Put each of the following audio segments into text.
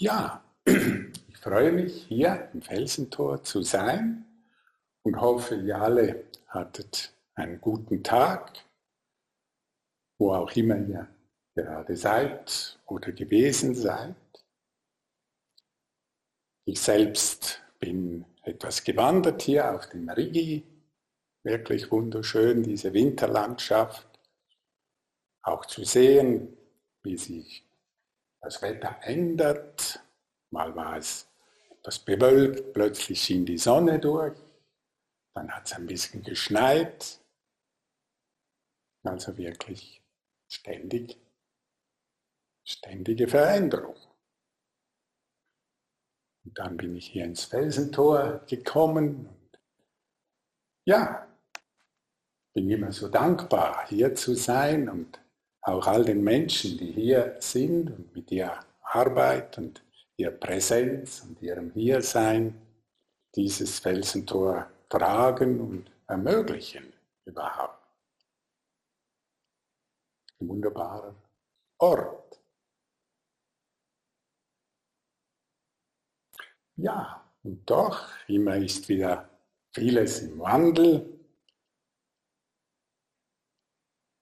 Ja, ich freue mich, hier im Felsentor zu sein und hoffe, ihr alle hattet einen guten Tag, wo auch immer ihr gerade seid oder gewesen seid. Ich selbst bin etwas gewandert hier auf dem Rigi. Wirklich wunderschön, diese Winterlandschaft. Auch zu sehen, wie sich das Wetter ändert. Mal war es etwas bewölkt, plötzlich schien die Sonne durch, dann hat es ein bisschen geschneit. Also wirklich ständig, ständige Veränderung. Und dann bin ich hier ins Felsentor gekommen. Ja, bin immer so dankbar, hier zu sein und auch all den Menschen, die hier sind und mit ihrer Arbeit und ihrer Präsenz und ihrem Hiersein dieses Felsentor tragen und ermöglichen überhaupt. Ein wunderbarer Ort. Ja, und doch, immer ist wieder vieles im Wandel.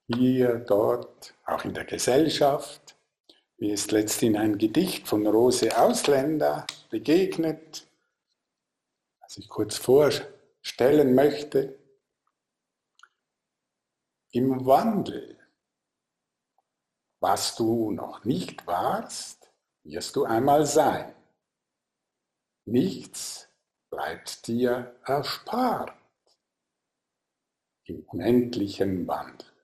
Hier, dort, auch in der Gesellschaft. Mir ist letztens ein Gedicht von Rose Ausländer begegnet, das ich kurz vorstellen möchte. Im Wandel, was du noch nicht warst, wirst du einmal sein. Nichts bleibt dir erspart im unendlichen Wandel.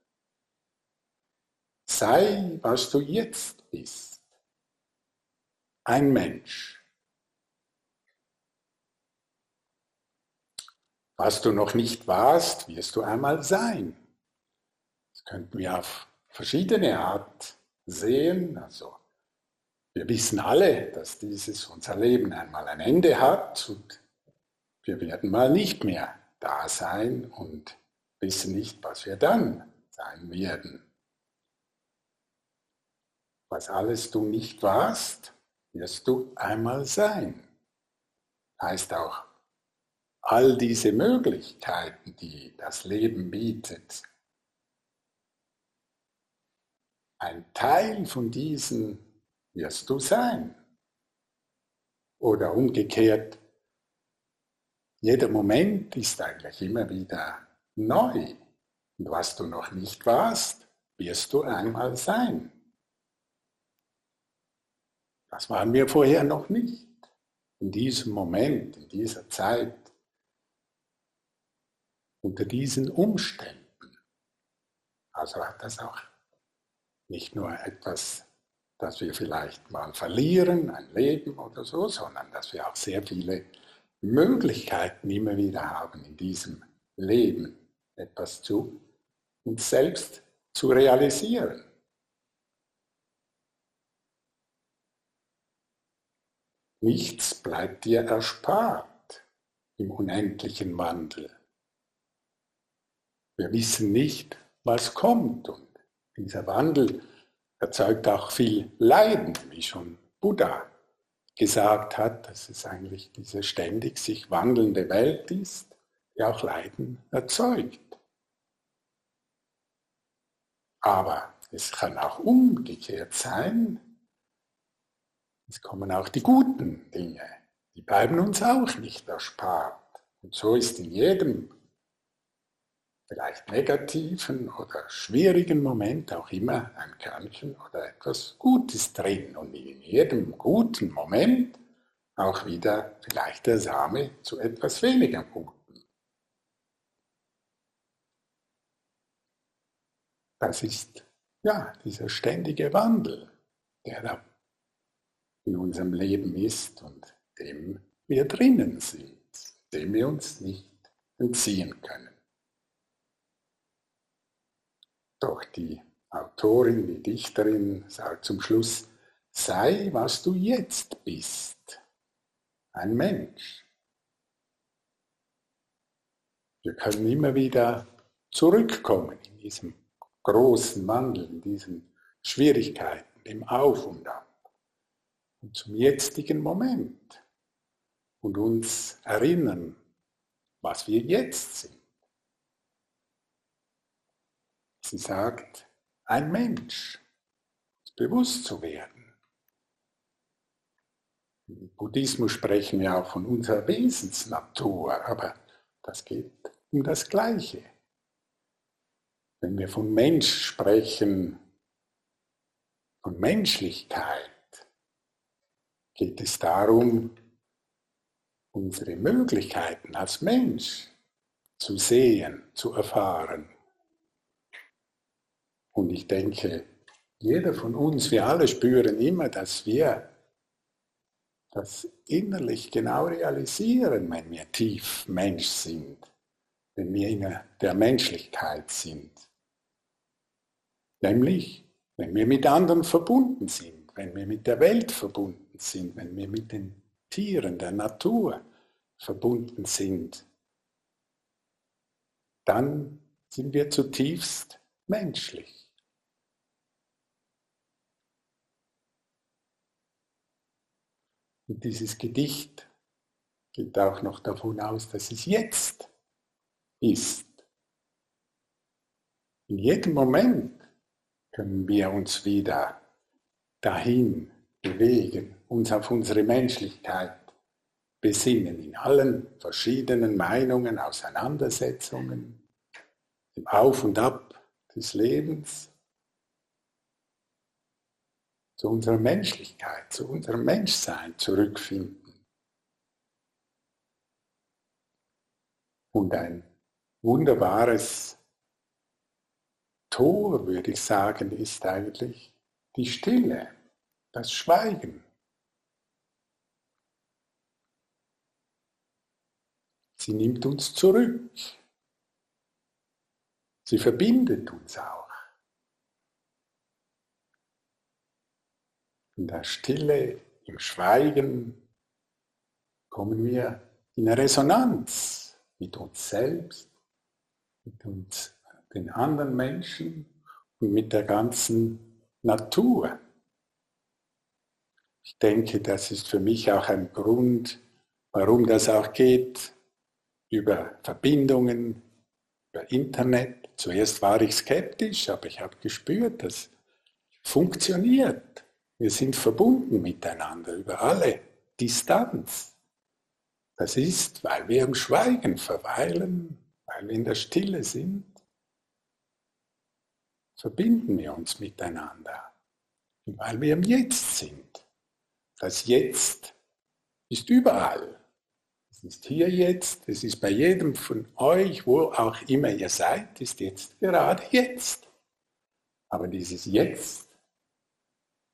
Sei, was du jetzt bist. Ein Mensch. Was du noch nicht warst, wirst du einmal sein. Das könnten wir auf verschiedene Art sehen. Also wir wissen alle, dass dieses unser Leben einmal ein Ende hat und wir werden mal nicht mehr da sein und wissen nicht, was wir dann sein werden. Was alles du nicht warst, wirst du einmal sein. Heißt auch, all diese Möglichkeiten, die das Leben bietet, ein Teil von diesen wirst du sein. Oder umgekehrt, jeder Moment ist eigentlich immer wieder neu. Und was du noch nicht warst, wirst du einmal sein. Das waren wir vorher noch nicht. In diesem Moment, in dieser Zeit, unter diesen Umständen. Also hat das auch nicht nur etwas, das wir vielleicht mal verlieren, ein Leben oder so, sondern dass wir auch sehr viele Möglichkeiten immer wieder haben in diesem Leben, etwas zu uns selbst zu realisieren. Nichts bleibt dir erspart im unendlichen Wandel. Wir wissen nicht, was kommt und dieser Wandel erzeugt auch viel Leiden, wie schon Buddha gesagt hat, dass es eigentlich diese ständig sich wandelnde Welt ist, die auch Leiden erzeugt. Aber es kann auch umgekehrt sein, es kommen auch die guten Dinge, die bleiben uns auch nicht erspart. Und so ist in jedem vielleicht negativen oder schwierigen Moment auch immer ein Körnchen oder etwas Gutes drin und in jedem guten Moment auch wieder vielleicht der Same zu etwas weniger Guten. Das ist ja dieser ständige Wandel, der da in unserem Leben ist und dem wir drinnen sind, dem wir uns nicht entziehen können. Doch die Autorin, die Dichterin sagt zum Schluss, sei, was du jetzt bist, ein Mensch. Wir können immer wieder zurückkommen in diesem großen Wandel, in diesen Schwierigkeiten, im Auf und Ab und zum jetzigen Moment und uns erinnern, was wir jetzt sind. Sie sagt, ein Mensch, bewusst zu werden. Im Buddhismus sprechen wir auch von unserer Wesensnatur, aber das geht um das Gleiche. Wenn wir von Mensch sprechen, von Menschlichkeit, geht es darum, unsere Möglichkeiten als Mensch zu sehen, zu erfahren. Und ich denke, jeder von uns, wir alle spüren immer, dass wir das innerlich genau realisieren, wenn wir tief Mensch sind, wenn wir in der Menschlichkeit sind. Nämlich, wenn wir mit anderen verbunden sind, wenn wir mit der Welt verbunden sind, wenn wir mit den Tieren, der Natur verbunden sind, dann sind wir zutiefst menschlich. Und dieses Gedicht geht auch noch davon aus, dass es jetzt ist. In jedem Moment können wir uns wieder dahin bewegen, uns auf unsere Menschlichkeit besinnen, in allen verschiedenen Meinungen, Auseinandersetzungen, im Auf und Ab des Lebens, zu unserer Menschlichkeit, zu unserem Menschsein zurückfinden. Und ein wunderbares Tor, würde ich sagen, ist eigentlich die Stille, das Schweigen. Sie nimmt uns zurück. Sie verbindet uns auch. In der Stille, im Schweigen kommen wir in Resonanz mit uns selbst, mit uns, den anderen Menschen und mit der ganzen Natur. Ich denke, das ist für mich auch ein Grund, warum das auch geht, über Verbindungen, über Internet. Zuerst war ich skeptisch, aber ich habe gespürt, das funktioniert. Wir sind verbunden miteinander über alle Distanz. Das ist, weil wir im Schweigen verweilen, weil wir in der Stille sind, verbinden wir uns miteinander. Weil wir im Jetzt sind. Das Jetzt ist überall. Es ist hier jetzt, es ist bei jedem von euch, wo auch immer ihr seid, ist jetzt gerade jetzt. Aber dieses Jetzt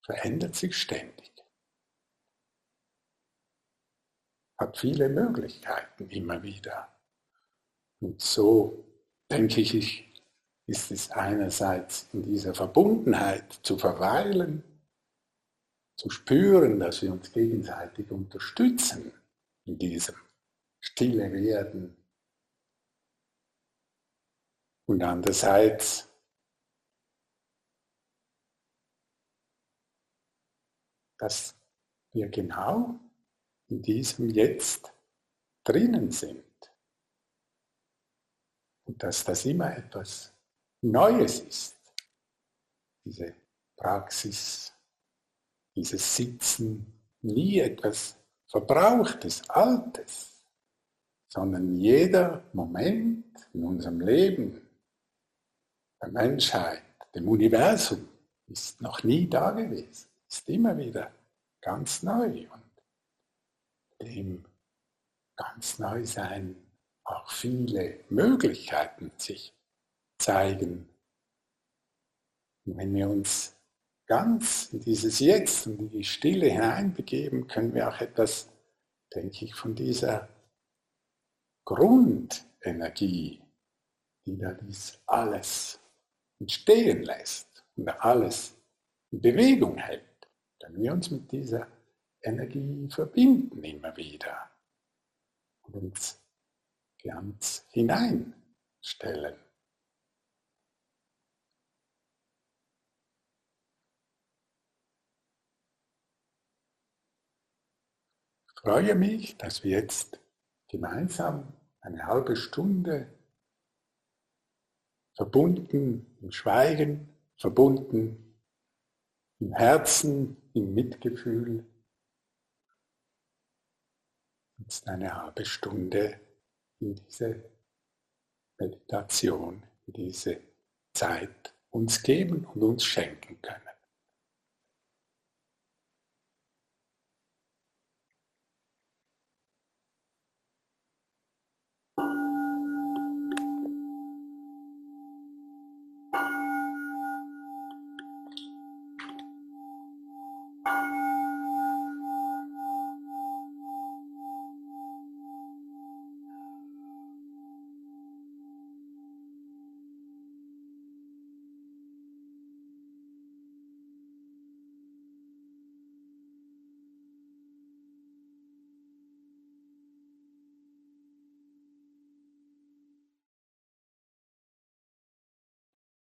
verändert sich ständig. Hat viele Möglichkeiten immer wieder. Und so denke ich, ist es einerseits in dieser Verbundenheit zu verweilen, zu spüren, dass wir uns gegenseitig unterstützen in diesem stille Werden. Und andererseits dass wir genau in diesem Jetzt drinnen sind. Und dass das immer etwas Neues ist. Diese Praxis, dieses Sitzen, nie etwas Verbrauchtes, Altes, sondern jeder Moment in unserem Leben, der Menschheit, dem Universum, ist noch nie da gewesen ist immer wieder ganz neu und dem ganz neu sein auch viele Möglichkeiten sich zeigen. Und wenn wir uns ganz in dieses Jetzt und in die Stille hineinbegeben, können wir auch etwas, denke ich, von dieser Grundenergie, die da dies alles entstehen lässt und alles in Bewegung hält, wenn wir uns mit dieser Energie verbinden immer wieder und uns ganz hineinstellen. freue mich, dass wir jetzt gemeinsam eine halbe Stunde verbunden im Schweigen, verbunden im Herzen, im Mitgefühl, jetzt eine halbe Stunde in diese Meditation, in diese Zeit uns geben und uns schenken.